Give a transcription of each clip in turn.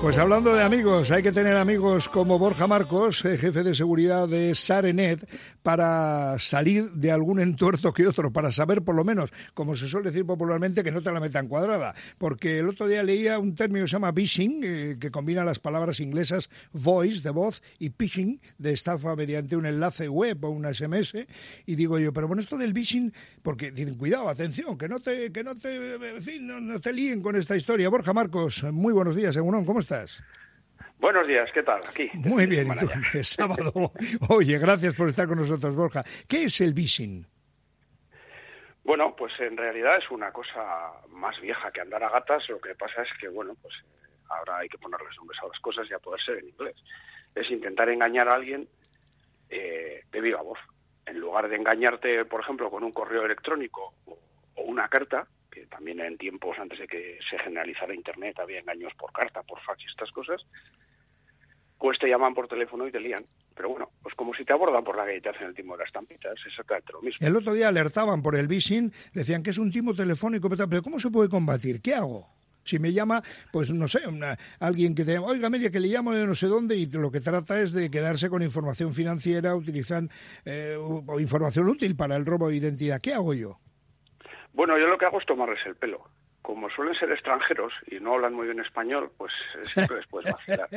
Pues hablando de amigos, hay que tener amigos como Borja Marcos, eh, jefe de seguridad de Sarenet, para salir de algún entuerto que otro, para saber por lo menos, como se suele decir popularmente, que no te la metan cuadrada. Porque el otro día leía un término que se llama phishing, eh, que combina las palabras inglesas voice, de voz, y phishing, de estafa mediante un enlace web o una SMS. Y digo yo, pero bueno, esto del phishing, porque dicen, cuidado, atención, que no te, que no te, en fin, no, te líen con esta historia. Borja Marcos, muy buenos días, ¿cómo estás? Buenos días, ¿qué tal? Aquí. Muy bien, ¿y tú? Es sábado. Oye, gracias por estar con nosotros, Borja. ¿Qué es el phishing? Bueno, pues en realidad es una cosa más vieja que andar a gatas. Lo que pasa es que, bueno, pues ahora hay que ponerles nombres a las cosas y a poder ser en inglés. Es intentar engañar a alguien eh, de viva voz. En lugar de engañarte, por ejemplo, con un correo electrónico o, o una carta, también en tiempos antes de que se generalizara Internet había engaños por carta, por fax y estas cosas, pues te llaman por teléfono y te lían. Pero bueno, pues como si te abordan por la calle hacen el timo de las tampitas, es exactamente lo mismo. El otro día alertaban por el phishing, decían que es un timo telefónico, pero ¿cómo se puede combatir? ¿Qué hago? Si me llama, pues no sé, alguien que te llama, oiga, Amelia, que le llamo de no sé dónde y lo que trata es de quedarse con información financiera, utilizan eh, o información útil para el robo de identidad. ¿Qué hago yo? Bueno, yo lo que hago es tomarles el pelo como suelen ser extranjeros y no hablan muy bien español, pues siempre les puedes vacilar.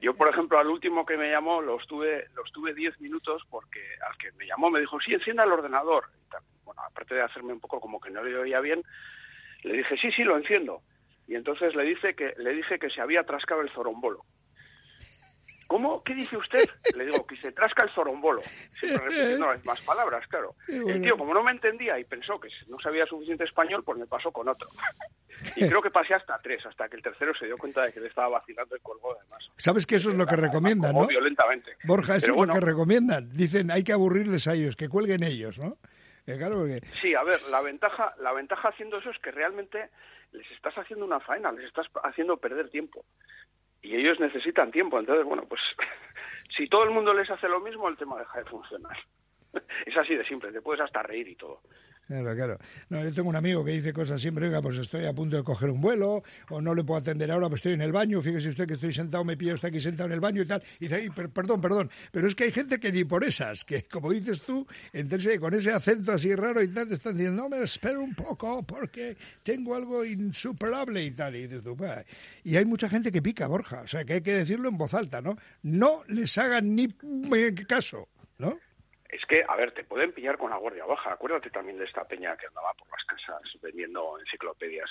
Yo, por ejemplo, al último que me llamó, lo estuve, lo estuve diez minutos porque al que me llamó me dijo, sí, encienda el ordenador. Bueno, aparte de hacerme un poco como que no le oía bien, le dije, sí, sí, lo enciendo. Y entonces le, dice que, le dije que se había trascado el zorombolo. ¿Cómo? ¿Qué dice usted? Le digo, que se trasca el zorombolo. Siempre repitiendo las mismas palabras, claro. El tío, como no me entendía y pensó que no sabía suficiente español, pues me pasó con otro. Y creo que pasé hasta tres, hasta que el tercero se dio cuenta de que le estaba vacilando el colgó además. ¿Sabes que eso es lo que recomiendan, no? violentamente. Borja, eso es lo que recomiendan. Dicen, hay que aburrirles a ellos, que cuelguen ellos, ¿no? claro Sí, a ver, la ventaja, la ventaja haciendo eso es que realmente les estás haciendo una faena, les estás haciendo perder tiempo y ellos necesitan tiempo. Entonces, bueno, pues si todo el mundo les hace lo mismo, el tema deja de funcionar. Es así de simple, te puedes hasta reír y todo. Claro, claro. No, yo tengo un amigo que dice cosas siempre, oiga, pues estoy a punto de coger un vuelo, o no le puedo atender ahora, pues estoy en el baño, fíjese usted que estoy sentado, me pilla usted aquí sentado en el baño y tal. Y dice, perdón, perdón, pero es que hay gente que ni por esas, que como dices tú, entonces con ese acento así raro y tal, te están diciendo, no, me espero un poco porque tengo algo insuperable y tal. Y, dices tú, y hay mucha gente que pica, Borja, o sea, que hay que decirlo en voz alta, ¿no? No les hagan ni caso, ¿no? Es que, a ver, te pueden pillar con la guardia baja. Acuérdate también de esta peña que andaba por las casas vendiendo enciclopedias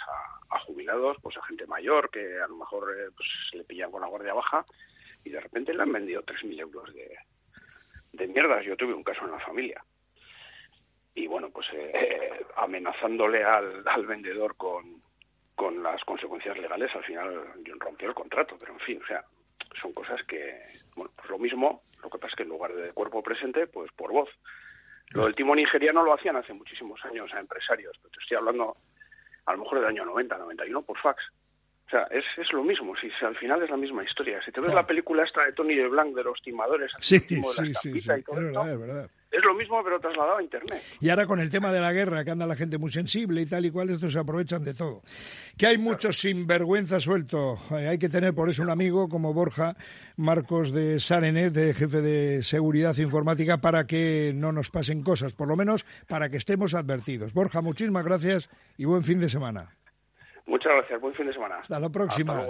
a, jubilados, pues a gente mayor que a lo mejor eh, pues, le pillan con la guardia baja y de repente le han vendido 3.000 euros de, de mierdas. Yo tuve un caso en la familia. Y bueno, pues eh, amenazándole al, al vendedor con, con las consecuencias legales, al final rompió el contrato. Pero en fin, o sea, son cosas que, bueno, pues lo mismo lo que pasa es que en lugar de cuerpo presente, pues por voz. Lo del timo nigeriano lo hacían hace muchísimos años a empresarios, pero te estoy hablando a lo mejor del año 90, 91 por fax. O sea, es, es lo mismo, si, al final es la misma historia. Si te ves la película esta de Tony de Blanc de los timadores, sí, sí, sí, sí, es verdad, es verdad es lo mismo pero trasladado a Internet. Y ahora con el tema de la guerra, que anda la gente muy sensible y tal y cual, estos se aprovechan de todo. Que hay muchos sinvergüenza suelto. Eh, hay que tener por eso un amigo como Borja Marcos de Sarenet, de jefe de seguridad informática, para que no nos pasen cosas, por lo menos para que estemos advertidos. Borja, muchísimas gracias y buen fin de semana. Muchas gracias, buen fin de semana. Hasta la próxima.